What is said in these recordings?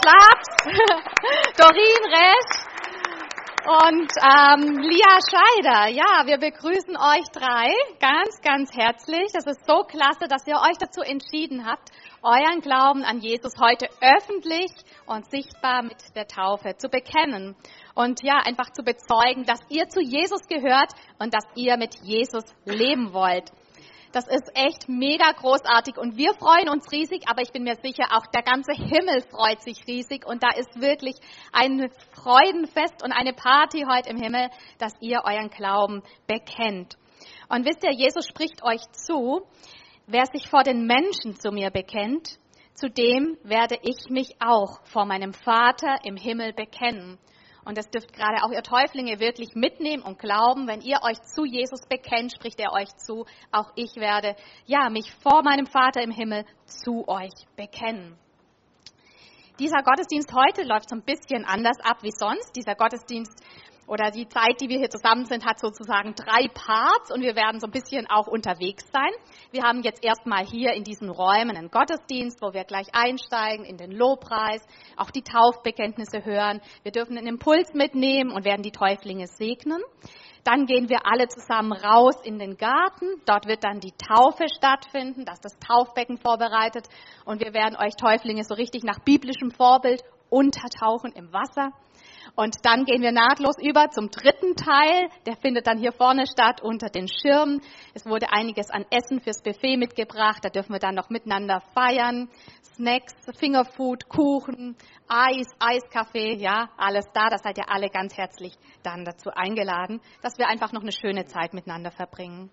Schlatz, Dorin Resch und ähm, Lia Scheider. Ja, wir begrüßen euch drei ganz, ganz herzlich. Das ist so klasse, dass ihr euch dazu entschieden habt, euren Glauben an Jesus heute öffentlich und sichtbar mit der Taufe zu bekennen. Und ja, einfach zu bezeugen, dass ihr zu Jesus gehört und dass ihr mit Jesus leben wollt. Das ist echt mega großartig und wir freuen uns riesig, aber ich bin mir sicher, auch der ganze Himmel freut sich riesig und da ist wirklich ein Freudenfest und eine Party heute im Himmel, dass ihr euren Glauben bekennt. Und wisst ihr, Jesus spricht euch zu, wer sich vor den Menschen zu mir bekennt, zu dem werde ich mich auch vor meinem Vater im Himmel bekennen. Und das dürft gerade auch ihr Täuflinge wirklich mitnehmen und glauben, wenn ihr euch zu Jesus bekennt, spricht er euch zu, auch ich werde, ja, mich vor meinem Vater im Himmel zu euch bekennen. Dieser Gottesdienst heute läuft so ein bisschen anders ab wie sonst. Dieser Gottesdienst oder die Zeit, die wir hier zusammen sind, hat sozusagen drei Parts und wir werden so ein bisschen auch unterwegs sein. Wir haben jetzt erstmal hier in diesen Räumen einen Gottesdienst, wo wir gleich einsteigen in den Lobpreis, auch die Taufbekenntnisse hören. Wir dürfen einen Impuls mitnehmen und werden die Täuflinge segnen. Dann gehen wir alle zusammen raus in den Garten. Dort wird dann die Taufe stattfinden, das das Taufbecken vorbereitet. Und wir werden euch Täuflinge so richtig nach biblischem Vorbild untertauchen im Wasser. Und dann gehen wir nahtlos über zum dritten Teil. Der findet dann hier vorne statt unter den Schirmen. Es wurde einiges an Essen fürs Buffet mitgebracht. Da dürfen wir dann noch miteinander feiern. Snacks, Fingerfood, Kuchen, Eis, Eiskaffee, ja, alles da. Da seid ihr alle ganz herzlich dann dazu eingeladen, dass wir einfach noch eine schöne Zeit miteinander verbringen.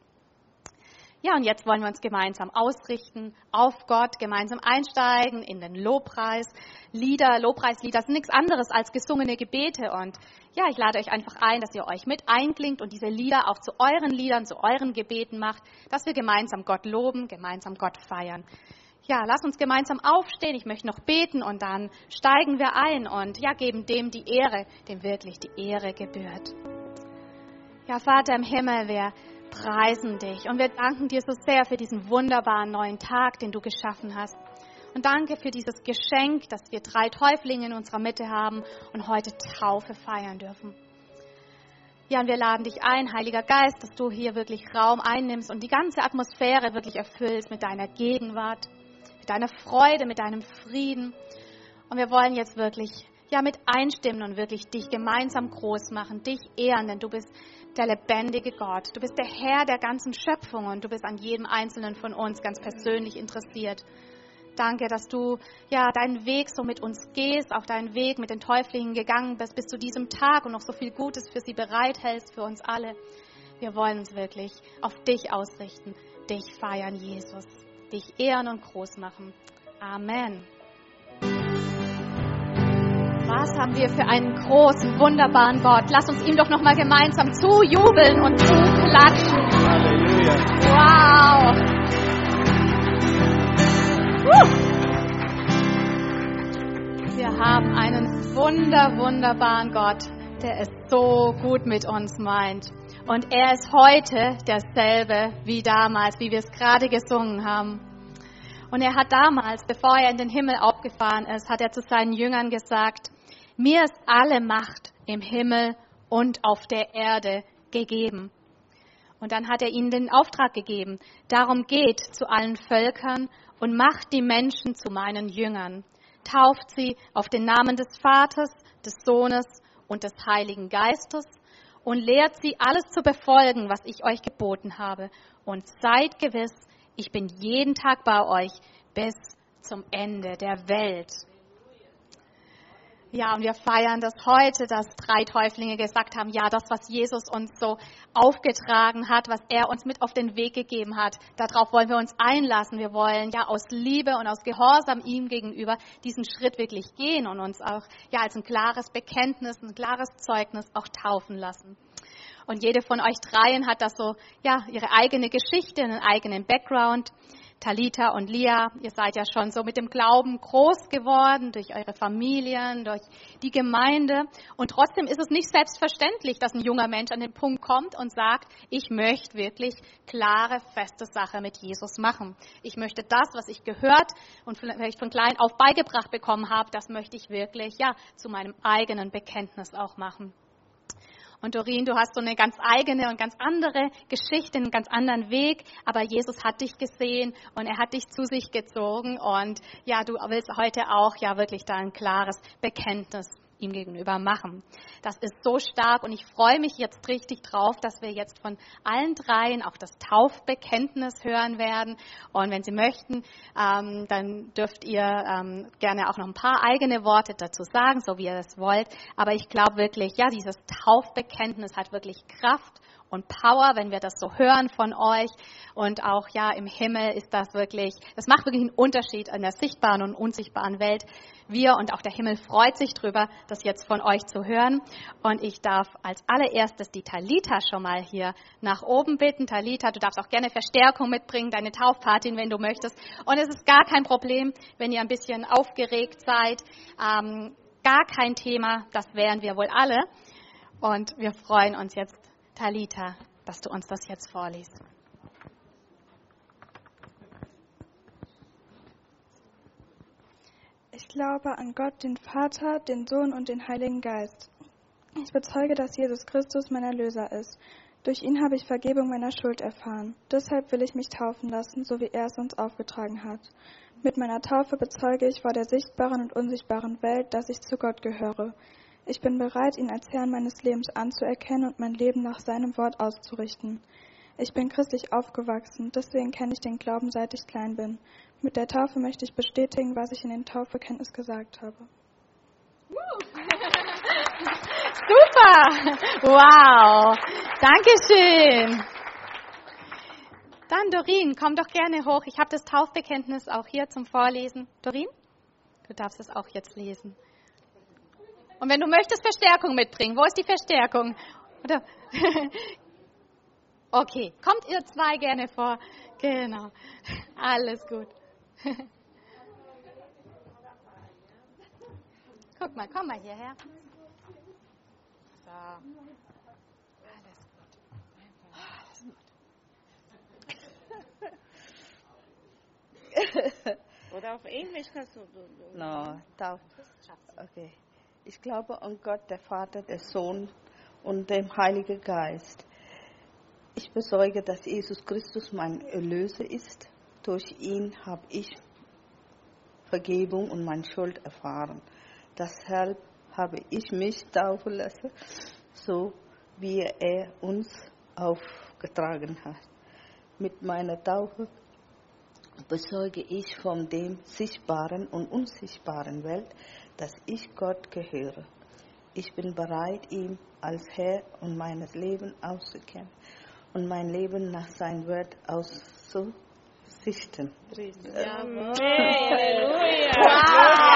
Ja, und jetzt wollen wir uns gemeinsam ausrichten auf Gott, gemeinsam einsteigen in den Lobpreis. Lieder, Lobpreislieder sind nichts anderes als gesungene Gebete. Und ja, ich lade euch einfach ein, dass ihr euch mit einklingt und diese Lieder auch zu euren Liedern, zu euren Gebeten macht, dass wir gemeinsam Gott loben, gemeinsam Gott feiern. Ja, lass uns gemeinsam aufstehen. Ich möchte noch beten und dann steigen wir ein und ja, geben dem die Ehre, dem wirklich die Ehre gebührt. Ja, Vater im Himmel, wir preisen dich und wir danken dir so sehr für diesen wunderbaren neuen Tag, den du geschaffen hast. Und danke für dieses Geschenk, dass wir drei Täuflinge in unserer Mitte haben und heute Taufe feiern dürfen. Ja, und wir laden dich ein, Heiliger Geist, dass du hier wirklich Raum einnimmst und die ganze Atmosphäre wirklich erfüllst mit deiner Gegenwart, mit deiner Freude, mit deinem Frieden. Und wir wollen jetzt wirklich ja mit einstimmen und wirklich dich gemeinsam groß machen, dich ehren, denn du bist der lebendige Gott. Du bist der Herr der ganzen Schöpfung und du bist an jedem einzelnen von uns ganz persönlich interessiert. Danke, dass du ja deinen Weg so mit uns gehst, auch deinen Weg mit den Täuflingen gegangen bist bis zu diesem Tag und noch so viel Gutes für sie bereithältst, für uns alle. Wir wollen uns wirklich auf dich ausrichten, dich feiern, Jesus, dich ehren und groß machen. Amen. Was haben wir für einen großen, wunderbaren Gott? Lass uns ihm doch noch mal gemeinsam zujubeln und zuklatschen. Halleluja. Wow. Wir haben einen wunder, wunderbaren Gott, der es so gut mit uns meint. Und er ist heute derselbe wie damals, wie wir es gerade gesungen haben. Und er hat damals, bevor er in den Himmel aufgefahren ist, hat er zu seinen Jüngern gesagt, mir ist alle Macht im Himmel und auf der Erde gegeben. Und dann hat er ihnen den Auftrag gegeben, darum geht zu allen Völkern und macht die Menschen zu meinen Jüngern. Tauft sie auf den Namen des Vaters, des Sohnes und des Heiligen Geistes und lehrt sie alles zu befolgen, was ich euch geboten habe. Und seid gewiss, ich bin jeden Tag bei euch bis zum Ende der Welt. Ja, und wir feiern das heute, dass drei Täuflinge gesagt haben, ja, das, was Jesus uns so aufgetragen hat, was er uns mit auf den Weg gegeben hat, darauf wollen wir uns einlassen. Wir wollen ja aus Liebe und aus Gehorsam ihm gegenüber diesen Schritt wirklich gehen und uns auch ja als ein klares Bekenntnis, ein klares Zeugnis auch taufen lassen. Und jede von euch dreien hat das so, ja, ihre eigene Geschichte, einen eigenen Background. Talita und Lia, ihr seid ja schon so mit dem Glauben groß geworden, durch eure Familien, durch die Gemeinde. Und trotzdem ist es nicht selbstverständlich, dass ein junger Mensch an den Punkt kommt und sagt, ich möchte wirklich klare, feste Sache mit Jesus machen. Ich möchte das, was ich gehört und vielleicht von klein auf beigebracht bekommen habe, das möchte ich wirklich, ja, zu meinem eigenen Bekenntnis auch machen. Und Doreen, du hast so eine ganz eigene und ganz andere Geschichte, einen ganz anderen Weg. Aber Jesus hat dich gesehen und er hat dich zu sich gezogen. Und ja, du willst heute auch ja wirklich da ein klares Bekenntnis ihm gegenüber machen. Das ist so stark und ich freue mich jetzt richtig drauf, dass wir jetzt von allen dreien auch das Taufbekenntnis hören werden. Und wenn Sie möchten, ähm, dann dürft ihr ähm, gerne auch noch ein paar eigene Worte dazu sagen, so wie ihr es wollt. Aber ich glaube wirklich, ja, dieses Taufbekenntnis hat wirklich Kraft und Power, wenn wir das so hören von euch. Und auch ja, im Himmel ist das wirklich, das macht wirklich einen Unterschied in der sichtbaren und unsichtbaren Welt. Wir und auch der Himmel freut sich drüber, das jetzt von euch zu hören. Und ich darf als allererstes die Talita schon mal hier nach oben bitten. Talita, du darfst auch gerne Verstärkung mitbringen, deine Taufpatin, wenn du möchtest. Und es ist gar kein Problem, wenn ihr ein bisschen aufgeregt seid. Ähm, gar kein Thema, das wären wir wohl alle. Und wir freuen uns jetzt Talita, dass du uns das jetzt vorliest. Ich glaube an Gott, den Vater, den Sohn und den Heiligen Geist. Ich bezeuge, dass Jesus Christus mein Erlöser ist. Durch ihn habe ich Vergebung meiner Schuld erfahren. Deshalb will ich mich taufen lassen, so wie er es uns aufgetragen hat. Mit meiner Taufe bezeuge ich vor der sichtbaren und unsichtbaren Welt, dass ich zu Gott gehöre. Ich bin bereit, ihn als Herrn meines Lebens anzuerkennen und mein Leben nach seinem Wort auszurichten. Ich bin christlich aufgewachsen, deswegen kenne ich den Glauben, seit ich klein bin. Mit der Taufe möchte ich bestätigen, was ich in den Taufbekenntnis gesagt habe. Super! Wow! Dankeschön! Dann Dorin, komm doch gerne hoch. Ich habe das Taufbekenntnis auch hier zum Vorlesen. Dorin, du darfst es auch jetzt lesen. Und wenn du möchtest Verstärkung mitbringen, wo ist die Verstärkung? Oder? okay, kommt ihr zwei gerne vor? Genau. Alles gut. Guck mal, komm mal hierher. So. Alles gut. Alles gut. Oder auf Englisch kannst du. No, darf. Okay. Ich glaube an Gott, der Vater, der Sohn und dem Heiligen Geist. Ich bezeuge, dass Jesus Christus mein Erlöser ist. Durch ihn habe ich Vergebung und meine Schuld erfahren. Deshalb habe ich mich taufen lassen, so wie er uns aufgetragen hat. Mit meiner Taufe bezeuge ich von dem sichtbaren und unsichtbaren Welt, dass ich Gott gehöre. Ich bin bereit, ihm als Herr und meines Lebens auszukennen und mein Leben nach seinem Wort auszurichten. Jawohl. Halleluja! Wow!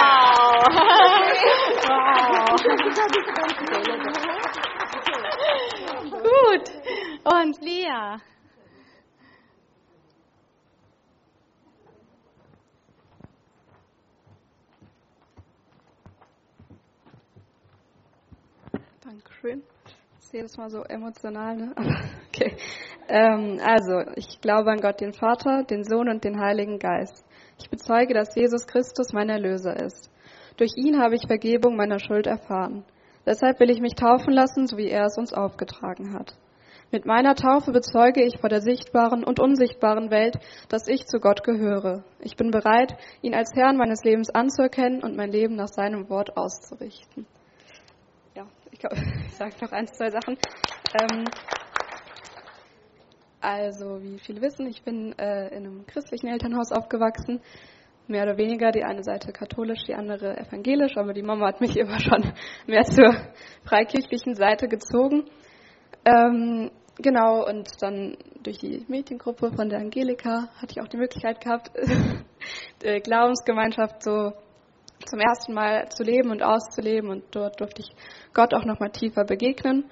Gut. Und Lia. Dankeschön. Das ist jedes Mal so emotional, ne? okay. Ähm, also, ich glaube an Gott, den Vater, den Sohn und den Heiligen Geist. Ich bezeuge, dass Jesus Christus mein Erlöser ist. Durch ihn habe ich Vergebung meiner Schuld erfahren. Deshalb will ich mich taufen lassen, so wie er es uns aufgetragen hat. Mit meiner Taufe bezeuge ich vor der sichtbaren und unsichtbaren Welt, dass ich zu Gott gehöre. Ich bin bereit, ihn als Herrn meines Lebens anzuerkennen und mein Leben nach seinem Wort auszurichten. Ja, ich, sage noch ein, zwei Sachen. Ähm, also, wie viele wissen, ich bin äh, in einem christlichen Elternhaus aufgewachsen. Mehr oder weniger, die eine Seite katholisch, die andere evangelisch, aber die Mama hat mich immer schon mehr zur freikirchlichen Seite gezogen. Ähm, genau, und dann durch die Mädchengruppe von der Angelika hatte ich auch die Möglichkeit gehabt, die Glaubensgemeinschaft so zum ersten Mal zu leben und auszuleben und dort durfte ich Gott auch nochmal tiefer begegnen.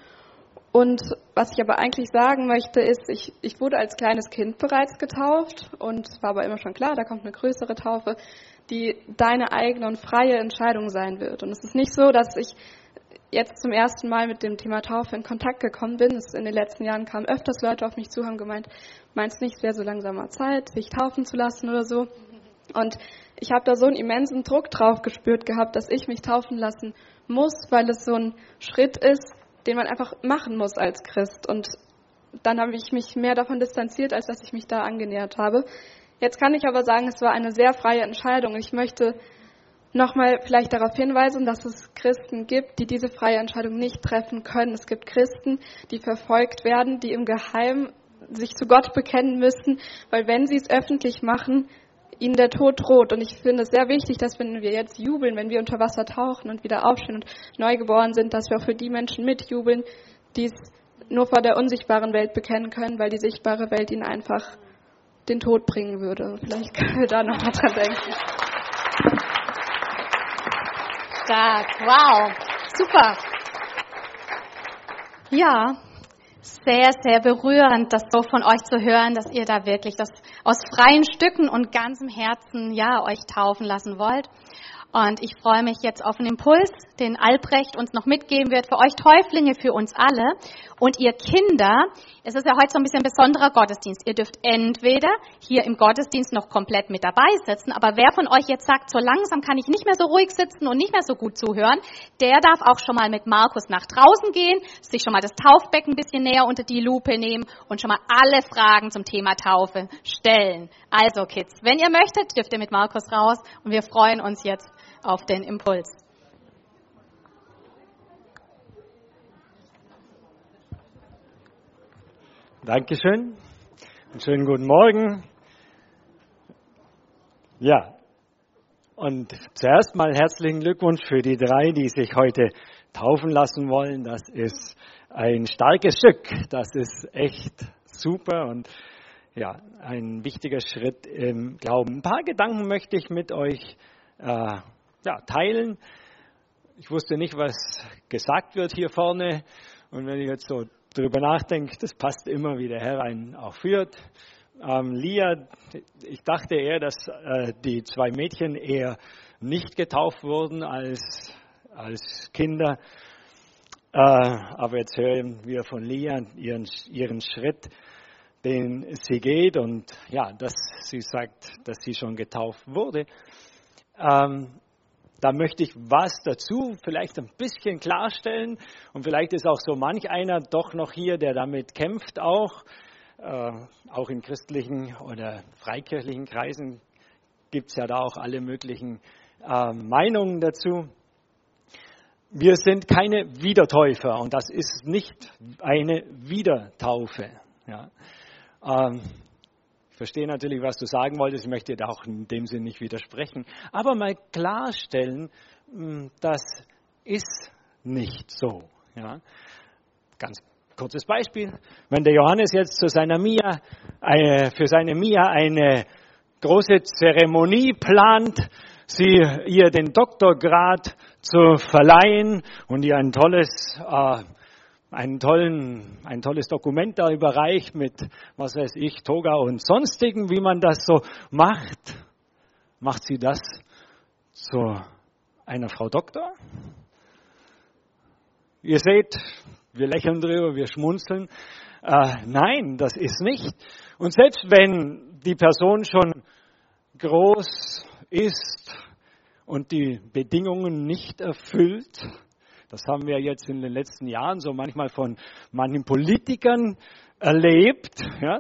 Und was ich aber eigentlich sagen möchte, ist, ich, ich wurde als kleines Kind bereits getauft und war aber immer schon klar, da kommt eine größere Taufe, die deine eigene und freie Entscheidung sein wird. Und es ist nicht so, dass ich jetzt zum ersten Mal mit dem Thema Taufe in Kontakt gekommen bin. Es in den letzten Jahren kamen öfters Leute auf mich zu, haben gemeint, meinst nicht, es wäre so langsamer Zeit, sich taufen zu lassen oder so. Und ich habe da so einen immensen Druck drauf gespürt gehabt, dass ich mich taufen lassen muss, weil es so ein Schritt ist, den man einfach machen muss als Christ. Und dann habe ich mich mehr davon distanziert, als dass ich mich da angenähert habe. Jetzt kann ich aber sagen, es war eine sehr freie Entscheidung. Ich möchte nochmal vielleicht darauf hinweisen, dass es Christen gibt, die diese freie Entscheidung nicht treffen können. Es gibt Christen, die verfolgt werden, die im Geheimen sich zu Gott bekennen müssen, weil wenn sie es öffentlich machen, ihnen der Tod droht. Und ich finde es sehr wichtig, dass wenn wir jetzt jubeln, wenn wir unter Wasser tauchen und wieder aufstehen und neugeboren sind, dass wir auch für die Menschen mitjubeln, die es nur vor der unsichtbaren Welt bekennen können, weil die sichtbare Welt ihnen einfach den Tod bringen würde. Vielleicht können wir da noch mal dran denken. Stark, wow, super. Ja, sehr, sehr berührend, das so von euch zu hören, dass ihr da wirklich das aus freien Stücken und ganzem Herzen, ja, euch taufen lassen wollt. Und ich freue mich jetzt auf einen Impuls, den Albrecht uns noch mitgeben wird für euch Täuflinge, für uns alle. Und ihr Kinder, es ist ja heute so ein bisschen ein besonderer Gottesdienst. Ihr dürft entweder hier im Gottesdienst noch komplett mit dabei sitzen, aber wer von euch jetzt sagt, so langsam kann ich nicht mehr so ruhig sitzen und nicht mehr so gut zuhören, der darf auch schon mal mit Markus nach draußen gehen, sich schon mal das Taufbecken ein bisschen näher unter die Lupe nehmen und schon mal alle Fragen zum Thema Taufe stellen. Also Kids, wenn ihr möchtet, dürft ihr mit Markus raus und wir freuen uns jetzt auf den Impuls. Dankeschön. Einen schönen guten Morgen. Ja, und zuerst mal herzlichen Glückwunsch für die drei, die sich heute taufen lassen wollen. Das ist ein starkes Stück. Das ist echt super und ja, ein wichtiger Schritt im Glauben. Ein paar Gedanken möchte ich mit euch äh, ja, teilen. Ich wusste nicht, was gesagt wird hier vorne. Und wenn ich jetzt so drüber nachdenke, das passt immer, wie der Herr einen auch führt. Ähm, Lia, ich dachte eher, dass äh, die zwei Mädchen eher nicht getauft wurden als, als Kinder. Äh, aber jetzt hören wir von Lia ihren, ihren Schritt, den sie geht und ja, dass sie sagt, dass sie schon getauft wurde. Ähm, da möchte ich was dazu vielleicht ein bisschen klarstellen. Und vielleicht ist auch so manch einer doch noch hier, der damit kämpft auch. Äh, auch in christlichen oder freikirchlichen Kreisen gibt es ja da auch alle möglichen äh, Meinungen dazu. Wir sind keine Wiedertäufer und das ist nicht eine Wiedertaufe. Ja. Ähm, verstehe natürlich, was du sagen wolltest. Ich möchte dir auch in dem Sinn nicht widersprechen. Aber mal klarstellen, hm, das ist nicht so. Ja. Ganz kurzes Beispiel. Wenn der Johannes jetzt zu seiner Mia, äh, für seine Mia eine große Zeremonie plant, sie ihr den Doktorgrad zu verleihen und ihr ein tolles äh, einen tollen, ein tolles Dokument da überreicht mit, was weiß ich, Toga und sonstigen, wie man das so macht. Macht sie das zu einer Frau Doktor? Ihr seht, wir lächeln drüber, wir schmunzeln. Äh, nein, das ist nicht. Und selbst wenn die Person schon groß ist und die Bedingungen nicht erfüllt, das haben wir jetzt in den letzten Jahren so manchmal von manchen Politikern erlebt. Ja?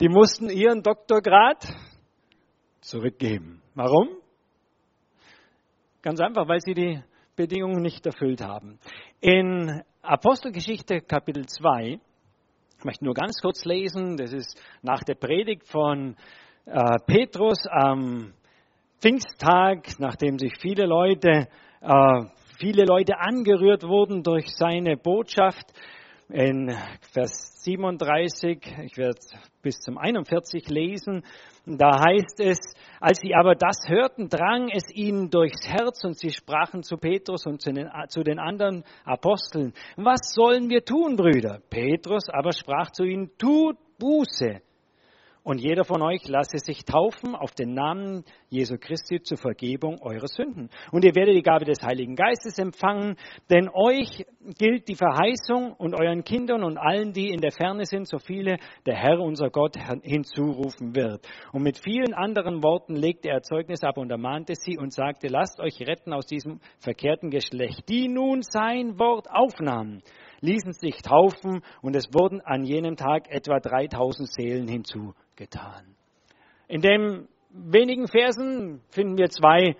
Die mussten ihren Doktorgrad zurückgeben. Warum? Ganz einfach, weil sie die Bedingungen nicht erfüllt haben. In Apostelgeschichte Kapitel 2, ich möchte nur ganz kurz lesen, das ist nach der Predigt von äh, Petrus am Pfingsttag, nachdem sich viele Leute äh, viele Leute angerührt wurden durch seine Botschaft. in Vers 37, ich werde bis zum 41 lesen, da heißt es, als sie aber das hörten, drang es ihnen durchs Herz und sie sprachen zu Petrus und zu den, zu den anderen Aposteln, was sollen wir tun, Brüder? Petrus aber sprach zu ihnen, tut Buße und jeder von euch lasse sich taufen auf den Namen Jesu Christi zur Vergebung eurer Sünden. Und ihr werdet die Gabe des Heiligen Geistes empfangen, denn euch gilt die Verheißung und euren Kindern und allen, die in der Ferne sind, so viele der Herr unser Gott hinzurufen wird. Und mit vielen anderen Worten legte er Zeugnis ab und ermahnte sie und sagte, lasst euch retten aus diesem verkehrten Geschlecht, die nun sein Wort aufnahmen ließen sich taufen und es wurden an jenem Tag etwa 3000 Seelen hinzugetan. In den wenigen Versen finden wir zwei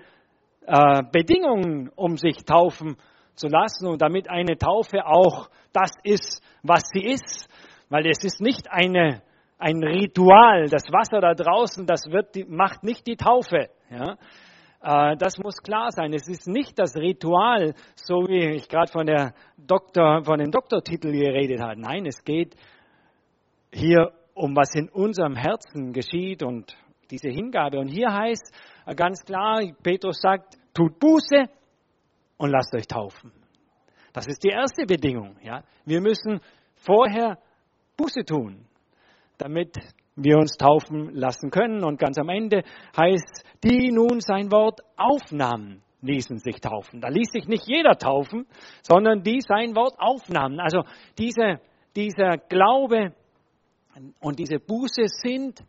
äh, Bedingungen, um sich taufen zu lassen und damit eine Taufe auch das ist, was sie ist, weil es ist nicht eine, ein Ritual. Das Wasser da draußen, das wird, macht nicht die Taufe. Ja? Äh, das muss klar sein. Es ist nicht das Ritual, so wie ich gerade von, von dem Doktortitel geredet habe. Nein, es geht hier um was in unserem Herzen geschieht und diese Hingabe. Und hier heißt ganz klar, Petrus sagt, tut Buße und lasst euch taufen. Das ist die erste Bedingung. Ja? Wir müssen vorher Buße tun, damit wir uns taufen lassen können. Und ganz am Ende heißt, die nun sein Wort aufnahmen, ließen sich taufen. Da ließ sich nicht jeder taufen, sondern die sein Wort aufnahmen. Also diese, dieser Glaube und diese Buße sind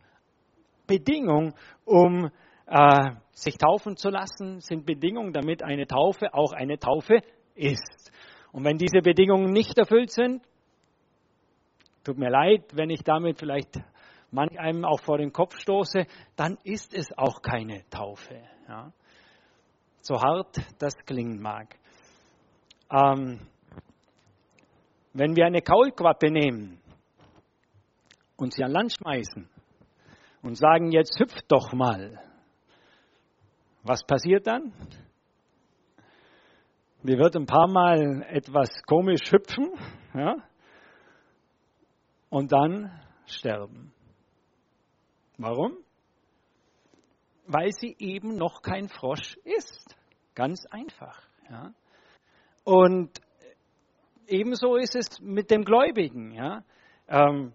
Bedingung, um äh, sich taufen zu lassen, sind Bedingungen, damit eine Taufe auch eine Taufe ist. Und wenn diese Bedingungen nicht erfüllt sind, tut mir leid, wenn ich damit vielleicht manch einem auch vor den Kopf stoße, dann ist es auch keine Taufe. Ja. So hart das klingen mag. Ähm, wenn wir eine Kaulquappe nehmen und sie an Land schmeißen und sagen, jetzt hüpft doch mal, was passiert dann? Die wird ein paar Mal etwas komisch hüpfen ja, und dann sterben. Warum? Weil sie eben noch kein Frosch ist. Ganz einfach. Ja. Und ebenso ist es mit dem Gläubigen. Ja. Ähm,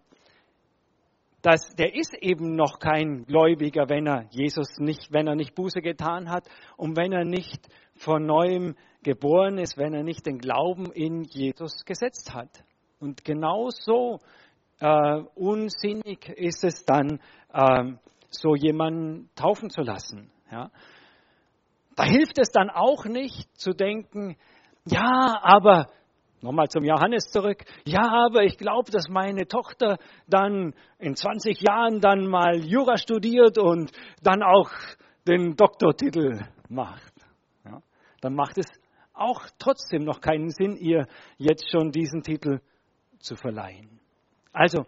dass der ist eben noch kein Gläubiger, wenn er Jesus nicht, wenn er nicht Buße getan hat und wenn er nicht von neuem geboren ist, wenn er nicht den Glauben in Jesus gesetzt hat. Und genauso äh, unsinnig ist es dann, äh, so jemanden taufen zu lassen. Ja? Da hilft es dann auch nicht zu denken, ja, aber Nochmal zum Johannes zurück. Ja, aber ich glaube, dass meine Tochter dann in 20 Jahren dann mal Jura studiert und dann auch den Doktortitel macht. Ja, dann macht es auch trotzdem noch keinen Sinn, ihr jetzt schon diesen Titel zu verleihen. Also,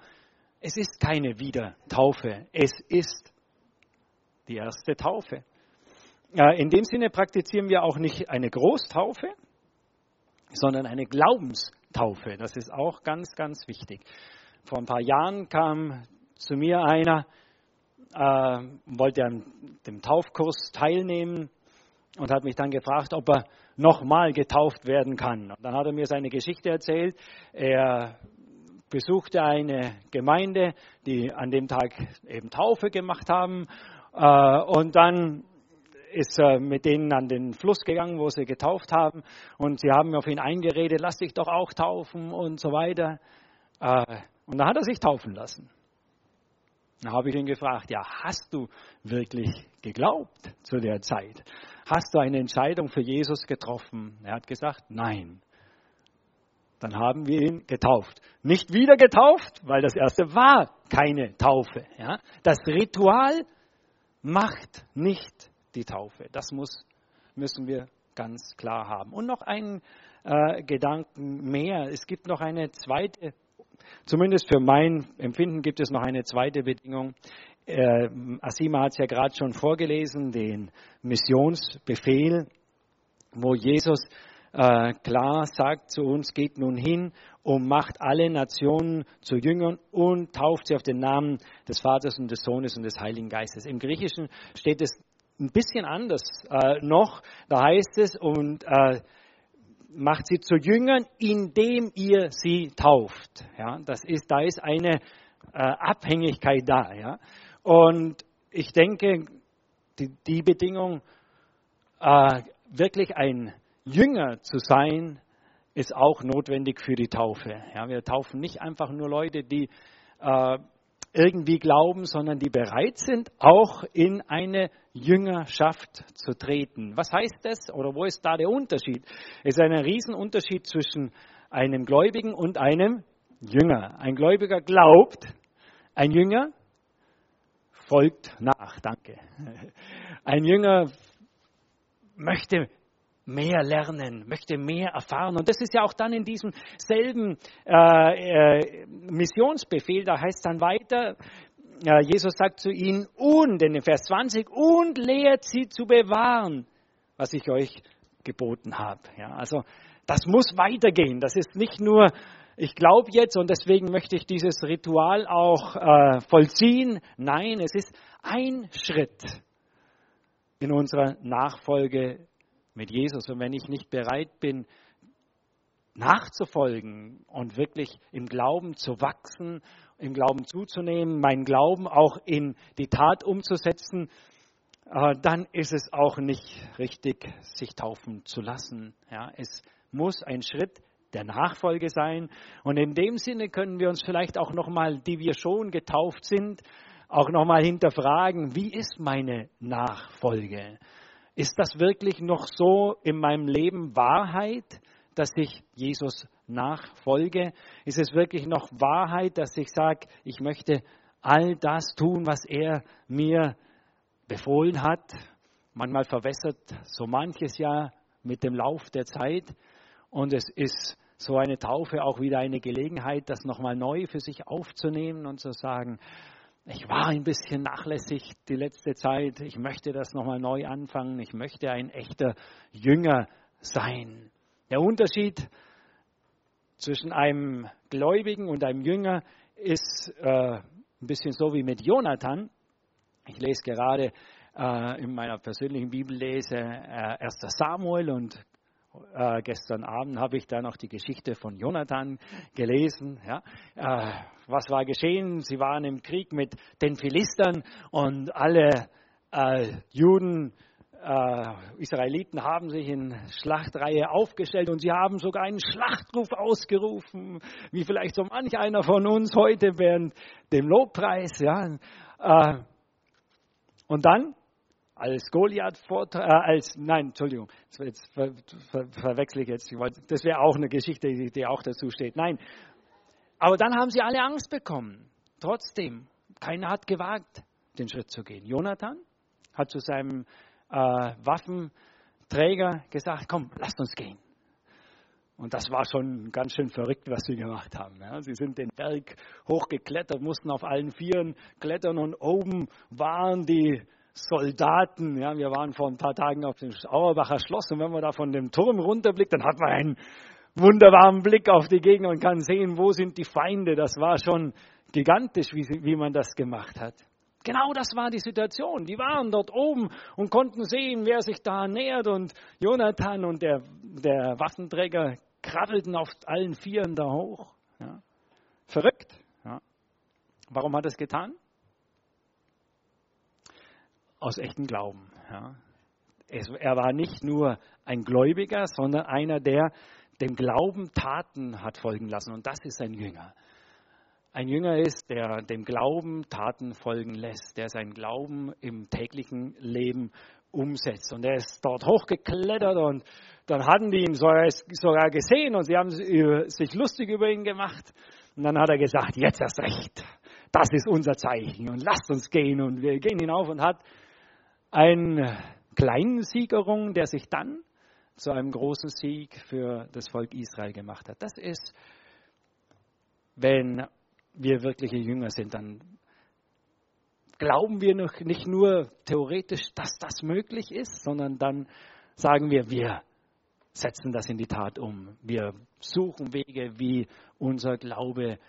es ist keine Wiedertaufe, es ist die erste Taufe. In dem Sinne praktizieren wir auch nicht eine Großtaufe, sondern eine Glaubenstaufe. Das ist auch ganz, ganz wichtig. Vor ein paar Jahren kam zu mir einer, äh, wollte an dem Taufkurs teilnehmen und hat mich dann gefragt, ob er nochmal getauft werden kann. Und dann hat er mir seine Geschichte erzählt. Er besuchte eine Gemeinde, die an dem Tag eben Taufe gemacht haben. Äh, und dann ist er mit denen an den Fluss gegangen, wo sie getauft haben. Und sie haben auf ihn eingeredet, lass dich doch auch taufen und so weiter. Äh, und da hat er sich taufen lassen. Da habe ich ihn gefragt, ja, hast du wirklich geglaubt zu der Zeit? Hast du eine Entscheidung für Jesus getroffen? Er hat gesagt, nein dann haben wir ihn getauft. Nicht wieder getauft, weil das erste war keine Taufe. Ja? Das Ritual macht nicht die Taufe. Das muss, müssen wir ganz klar haben. Und noch einen äh, Gedanken mehr. Es gibt noch eine zweite, zumindest für mein Empfinden gibt es noch eine zweite Bedingung. Äh, Asima hat es ja gerade schon vorgelesen, den Missionsbefehl, wo Jesus äh, klar sagt zu uns, geht nun hin und macht alle Nationen zu Jüngern und tauft sie auf den Namen des Vaters und des Sohnes und des Heiligen Geistes. Im Griechischen steht es ein bisschen anders äh, noch. Da heißt es, und äh, macht sie zu Jüngern, indem ihr sie tauft. Ja, das ist, da ist eine äh, Abhängigkeit da. Ja. Und ich denke, die, die Bedingung, äh, wirklich ein Jünger zu sein, ist auch notwendig für die Taufe. Ja, wir taufen nicht einfach nur Leute, die äh, irgendwie glauben, sondern die bereit sind, auch in eine Jüngerschaft zu treten. Was heißt das oder wo ist da der Unterschied? Es ist ein Riesenunterschied zwischen einem Gläubigen und einem Jünger. Ein Gläubiger glaubt, ein Jünger folgt nach. Danke. Ein Jünger möchte mehr lernen, möchte mehr erfahren. Und das ist ja auch dann in diesem selben äh, äh, Missionsbefehl, da heißt dann weiter, Jesus sagt zu ihnen, und, in Vers 20, und lehrt sie zu bewahren, was ich euch geboten habe. Ja, also das muss weitergehen. Das ist nicht nur, ich glaube jetzt und deswegen möchte ich dieses Ritual auch äh, vollziehen. Nein, es ist ein Schritt in unserer Nachfolge mit Jesus. Und wenn ich nicht bereit bin, nachzufolgen und wirklich im Glauben zu wachsen, im Glauben zuzunehmen, meinen Glauben auch in die Tat umzusetzen, äh, dann ist es auch nicht richtig, sich taufen zu lassen. Ja, es muss ein Schritt der Nachfolge sein. Und in dem Sinne können wir uns vielleicht auch nochmal, die wir schon getauft sind, auch nochmal hinterfragen, wie ist meine Nachfolge? Ist das wirklich noch so in meinem Leben Wahrheit, dass ich Jesus nachfolge? Ist es wirklich noch Wahrheit, dass ich sage, ich möchte all das tun, was er mir befohlen hat? Manchmal verwässert so manches ja mit dem Lauf der Zeit und es ist so eine Taufe auch wieder eine Gelegenheit, das nochmal neu für sich aufzunehmen und zu sagen, ich war ein bisschen nachlässig die letzte Zeit. Ich möchte das nochmal neu anfangen. Ich möchte ein echter Jünger sein. Der Unterschied zwischen einem Gläubigen und einem Jünger ist äh, ein bisschen so wie mit Jonathan. Ich lese gerade äh, in meiner persönlichen Bibellese äh, 1. Samuel und äh, gestern Abend habe ich da noch die Geschichte von Jonathan gelesen. Ja. Äh, was war geschehen? Sie waren im Krieg mit den Philistern und alle äh, Juden, äh, Israeliten haben sich in Schlachtreihe aufgestellt und sie haben sogar einen Schlachtruf ausgerufen, wie vielleicht so manch einer von uns heute während dem Lobpreis. Ja. Äh, und dann als Goliath äh, als, nein, Entschuldigung, jetzt ver, ver, verwechsel ich jetzt, das wäre auch eine Geschichte, die, die auch dazu steht. Nein, aber dann haben sie alle Angst bekommen. Trotzdem, keiner hat gewagt, den Schritt zu gehen. Jonathan hat zu seinem äh, Waffenträger gesagt, komm, lasst uns gehen. Und das war schon ganz schön verrückt, was sie gemacht haben. Ja, sie sind den Berg hochgeklettert, mussten auf allen Vieren klettern und oben waren die Soldaten. Ja, wir waren vor ein paar Tagen auf dem Auerbacher Schloss und wenn man da von dem Turm runterblickt, dann hat man einen wunderbaren Blick auf die Gegend und kann sehen, wo sind die Feinde. Das war schon gigantisch, wie, wie man das gemacht hat. Genau das war die Situation. Die waren dort oben und konnten sehen, wer sich da nähert. Und Jonathan und der, der Waffenträger krabbelten auf allen Vieren da hoch. Ja. Verrückt. Ja. Warum hat er es getan? aus echtem Glauben. Ja. Er war nicht nur ein Gläubiger, sondern einer, der dem Glauben Taten hat folgen lassen. Und das ist ein Jünger. Ein Jünger ist, der dem Glauben Taten folgen lässt, der sein Glauben im täglichen Leben umsetzt. Und er ist dort hochgeklettert und dann hatten die ihn sogar gesehen und sie haben sich lustig über ihn gemacht. Und dann hat er gesagt, jetzt erst recht, das ist unser Zeichen und lasst uns gehen. Und wir gehen hinauf und hat ein kleinen Siegerung, der sich dann zu einem großen Sieg für das Volk Israel gemacht hat. Das ist, wenn wir wirkliche Jünger sind, dann glauben wir noch nicht nur theoretisch, dass das möglich ist, sondern dann sagen wir, wir setzen das in die Tat um. Wir suchen Wege, wie unser Glaube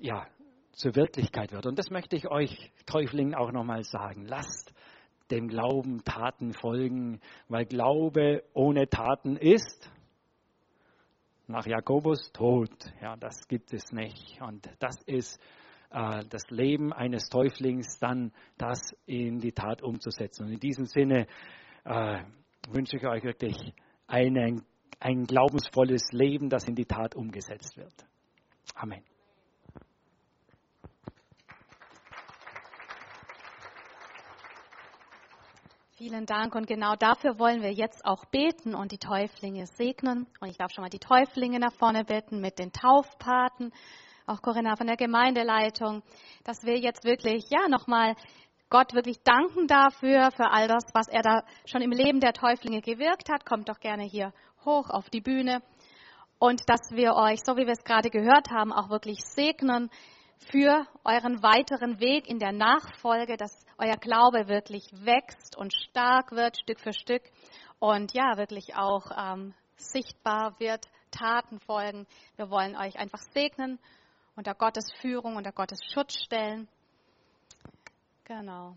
ja, zur Wirklichkeit wird. Und das möchte ich euch Täuflingen auch nochmal sagen. Lasst dem Glauben Taten folgen, weil Glaube ohne Taten ist nach Jakobus tot. Ja, das gibt es nicht. Und das ist äh, das Leben eines Täuflings, dann das in die Tat umzusetzen. Und in diesem Sinne äh, wünsche ich euch wirklich eine, ein glaubensvolles Leben, das in die Tat umgesetzt wird. Amen. Vielen Dank und genau dafür wollen wir jetzt auch beten und die Täuflinge segnen. Und ich darf schon mal die Täuflinge nach vorne bitten mit den Taufpaten, auch Corinna von der Gemeindeleitung, dass wir jetzt wirklich, ja, nochmal Gott wirklich danken dafür, für all das, was er da schon im Leben der Täuflinge gewirkt hat. Kommt doch gerne hier hoch auf die Bühne. Und dass wir euch, so wie wir es gerade gehört haben, auch wirklich segnen für euren weiteren Weg in der Nachfolge, dass euer Glaube wirklich wächst und stark wird, Stück für Stück. Und ja, wirklich auch ähm, sichtbar wird, Taten folgen. Wir wollen euch einfach segnen, unter Gottes Führung, unter Gottes Schutz stellen. Genau.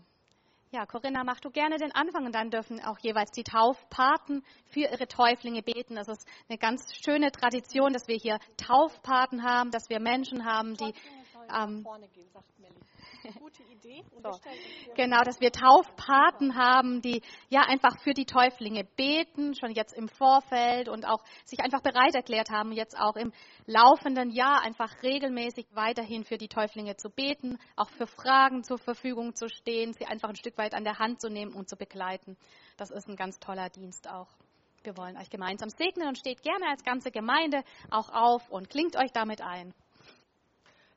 Ja, Corinna, mach du gerne den Anfang und dann dürfen auch jeweils die Taufpaten für ihre Täuflinge beten. Das ist eine ganz schöne Tradition, dass wir hier Taufpaten haben, dass wir Menschen haben, die ähm, Gute Idee. So. Genau, dass wir Taufpaten haben, die ja einfach für die Täuflinge beten, schon jetzt im Vorfeld und auch sich einfach bereit erklärt haben, jetzt auch im laufenden Jahr einfach regelmäßig weiterhin für die Täuflinge zu beten, auch für Fragen zur Verfügung zu stehen, sie einfach ein Stück weit an der Hand zu nehmen und zu begleiten. Das ist ein ganz toller Dienst auch. Wir wollen euch gemeinsam segnen und steht gerne als ganze Gemeinde auch auf und klingt euch damit ein.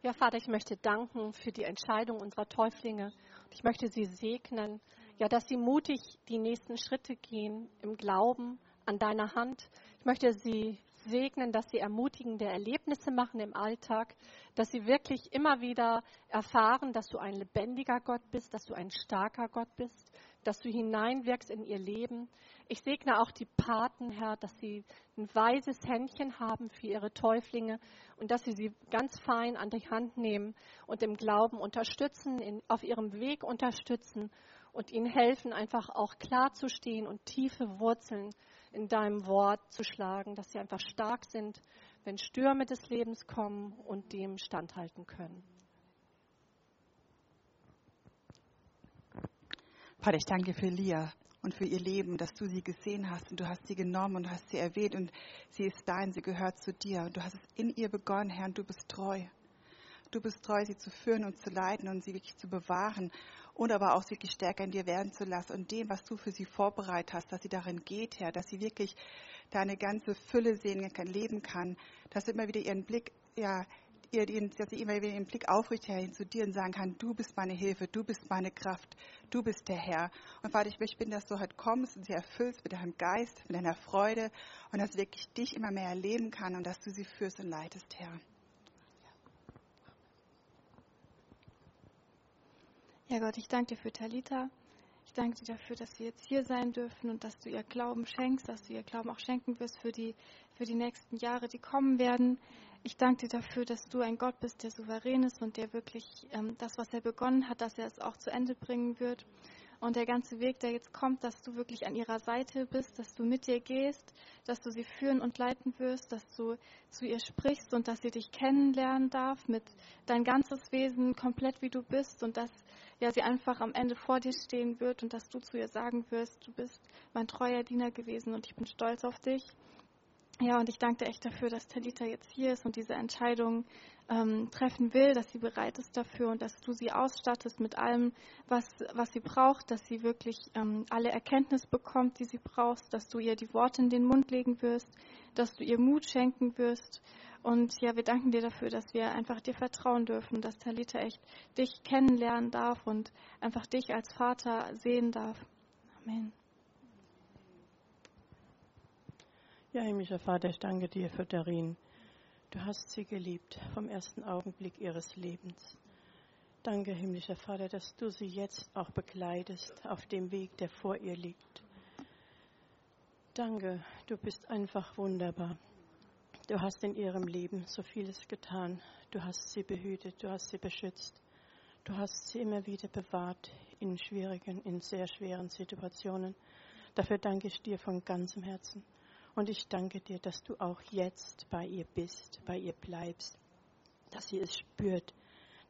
Ja, Vater, ich möchte danken für die Entscheidung unserer Täuflinge. Ich möchte sie segnen, ja, dass sie mutig die nächsten Schritte gehen im Glauben an deiner Hand. Ich möchte sie segnen, dass sie ermutigende Erlebnisse machen im Alltag, dass sie wirklich immer wieder erfahren, dass du ein lebendiger Gott bist, dass du ein starker Gott bist, dass du hineinwirkst in ihr Leben. Ich segne auch die Paten, Herr, dass sie ein weises Händchen haben für ihre Täuflinge und dass sie sie ganz fein an die Hand nehmen und im Glauben unterstützen, in, auf ihrem Weg unterstützen und ihnen helfen, einfach auch klar zu stehen und tiefe Wurzeln in deinem Wort zu schlagen, dass sie einfach stark sind, wenn Stürme des Lebens kommen und dem standhalten können. Vater, ich danke für Lia und für ihr Leben, dass du sie gesehen hast und du hast sie genommen und hast sie erwähnt und sie ist dein, sie gehört zu dir und du hast es in ihr begonnen, Herr, und du bist treu. Du bist treu, sie zu führen und zu leiten und sie wirklich zu bewahren und aber auch wirklich stärker in dir werden zu lassen und dem, was du für sie vorbereitet hast, dass sie darin geht, Herr, dass sie wirklich deine ganze Fülle sehen kann, leben kann, dass sie immer wieder ihren Blick ja, ihr, dass sie immer wieder den Blick aufrichtet hin zu dir und sagen kann, du bist meine Hilfe, du bist meine Kraft, du bist der Herr. Und Vater, ich möchte dass du heute kommst und sie erfüllst mit deinem Geist, mit deiner Freude und dass wirklich dich immer mehr erleben kann und dass du sie führst und leitest, Herr. Ja Gott, ich danke dir für Talita. Ich danke dir dafür, dass wir jetzt hier sein dürfen und dass du ihr Glauben schenkst, dass du ihr Glauben auch schenken wirst für die, für die nächsten Jahre, die kommen werden. Ich danke dir dafür, dass du ein Gott bist, der souverän ist und der wirklich ähm, das, was er begonnen hat, dass er es auch zu Ende bringen wird. Und der ganze Weg, der jetzt kommt, dass du wirklich an ihrer Seite bist, dass du mit ihr gehst, dass du sie führen und leiten wirst, dass du zu ihr sprichst und dass sie dich kennenlernen darf mit dein ganzes Wesen komplett wie du bist und dass ja sie einfach am Ende vor dir stehen wird und dass du zu ihr sagen wirst, du bist mein treuer Diener gewesen und ich bin stolz auf dich. Ja, und ich danke dir echt dafür, dass Talita jetzt hier ist und diese Entscheidung ähm, treffen will, dass sie bereit ist dafür und dass du sie ausstattest mit allem, was, was sie braucht, dass sie wirklich ähm, alle Erkenntnis bekommt, die sie braucht, dass du ihr die Worte in den Mund legen wirst, dass du ihr Mut schenken wirst. Und ja, wir danken dir dafür, dass wir einfach dir vertrauen dürfen, dass Talita echt dich kennenlernen darf und einfach dich als Vater sehen darf. Amen. Ja, himmlischer Vater, ich danke dir für Darin. Du hast sie geliebt vom ersten Augenblick ihres Lebens. Danke, himmlischer Vater, dass du sie jetzt auch begleitest auf dem Weg, der vor ihr liegt. Danke, du bist einfach wunderbar. Du hast in ihrem Leben so vieles getan. Du hast sie behütet, du hast sie beschützt. Du hast sie immer wieder bewahrt in schwierigen, in sehr schweren Situationen. Dafür danke ich dir von ganzem Herzen. Und ich danke dir, dass du auch jetzt bei ihr bist, bei ihr bleibst, dass sie es spürt,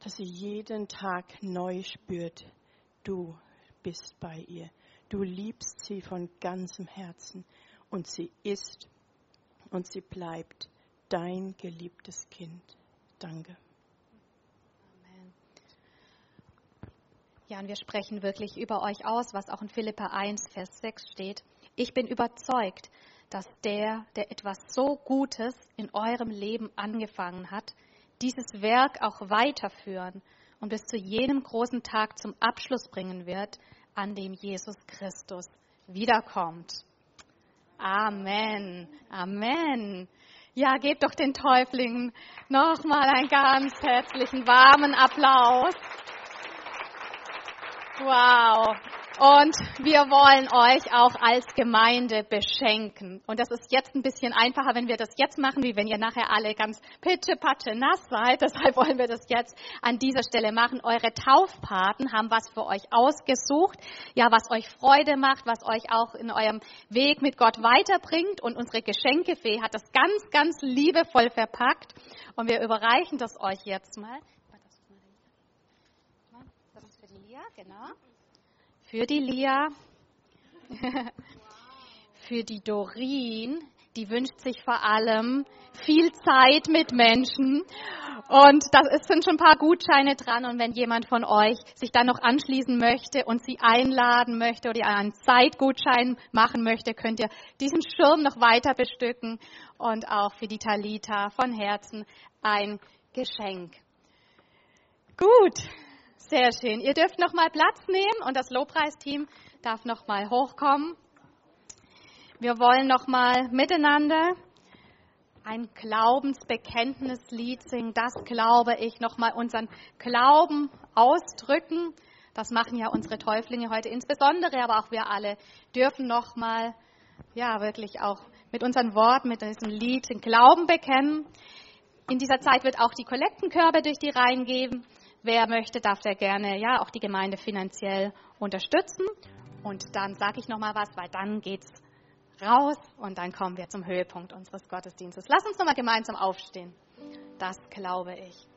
dass sie jeden Tag neu spürt, du bist bei ihr. Du liebst sie von ganzem Herzen und sie ist und sie bleibt dein geliebtes Kind. Danke. Ja, und wir sprechen wirklich über euch aus, was auch in Philippa 1, Vers 6 steht. Ich bin überzeugt, dass der, der etwas so Gutes in eurem Leben angefangen hat, dieses Werk auch weiterführen und bis zu jenem großen Tag zum Abschluss bringen wird, an dem Jesus Christus wiederkommt. Amen. Amen. Ja, gebt doch den Täuflingen nochmal einen ganz herzlichen warmen Applaus. Wow. Und wir wollen euch auch als Gemeinde beschenken. Und das ist jetzt ein bisschen einfacher, wenn wir das jetzt machen, wie wenn ihr nachher alle ganz pitschepatsche nass seid. Deshalb wollen wir das jetzt an dieser Stelle machen. Eure Taufpaten haben was für euch ausgesucht. Ja, was euch Freude macht, was euch auch in eurem Weg mit Gott weiterbringt. Und unsere Geschenkefee hat das ganz, ganz liebevoll verpackt. Und wir überreichen das euch jetzt mal. Das ist für die Lia, genau. Für die Lia. für die Dorin. Die wünscht sich vor allem viel Zeit mit Menschen. Und da sind schon ein paar Gutscheine dran. Und wenn jemand von euch sich dann noch anschließen möchte und sie einladen möchte oder einen Zeitgutschein machen möchte, könnt ihr diesen Schirm noch weiter bestücken. Und auch für die Talita von Herzen ein Geschenk. Gut, sehr schön. Ihr dürft noch mal Platz nehmen und das Lobpreisteam darf noch mal hochkommen. Wir wollen noch mal miteinander ein Glaubensbekenntnislied singen. Das glaube ich noch mal unseren Glauben ausdrücken. Das machen ja unsere Täuflinge heute insbesondere, aber auch wir alle dürfen noch mal ja wirklich auch mit unseren Worten, mit diesem Lied den Glauben bekennen. In dieser Zeit wird auch die Kollektenkörbe durch die Reihen geben. Wer möchte, darf der gerne ja auch die Gemeinde finanziell unterstützen. Und dann sage ich noch mal was, weil dann geht's raus und dann kommen wir zum Höhepunkt unseres Gottesdienstes. Lass uns noch mal gemeinsam aufstehen. Das glaube ich.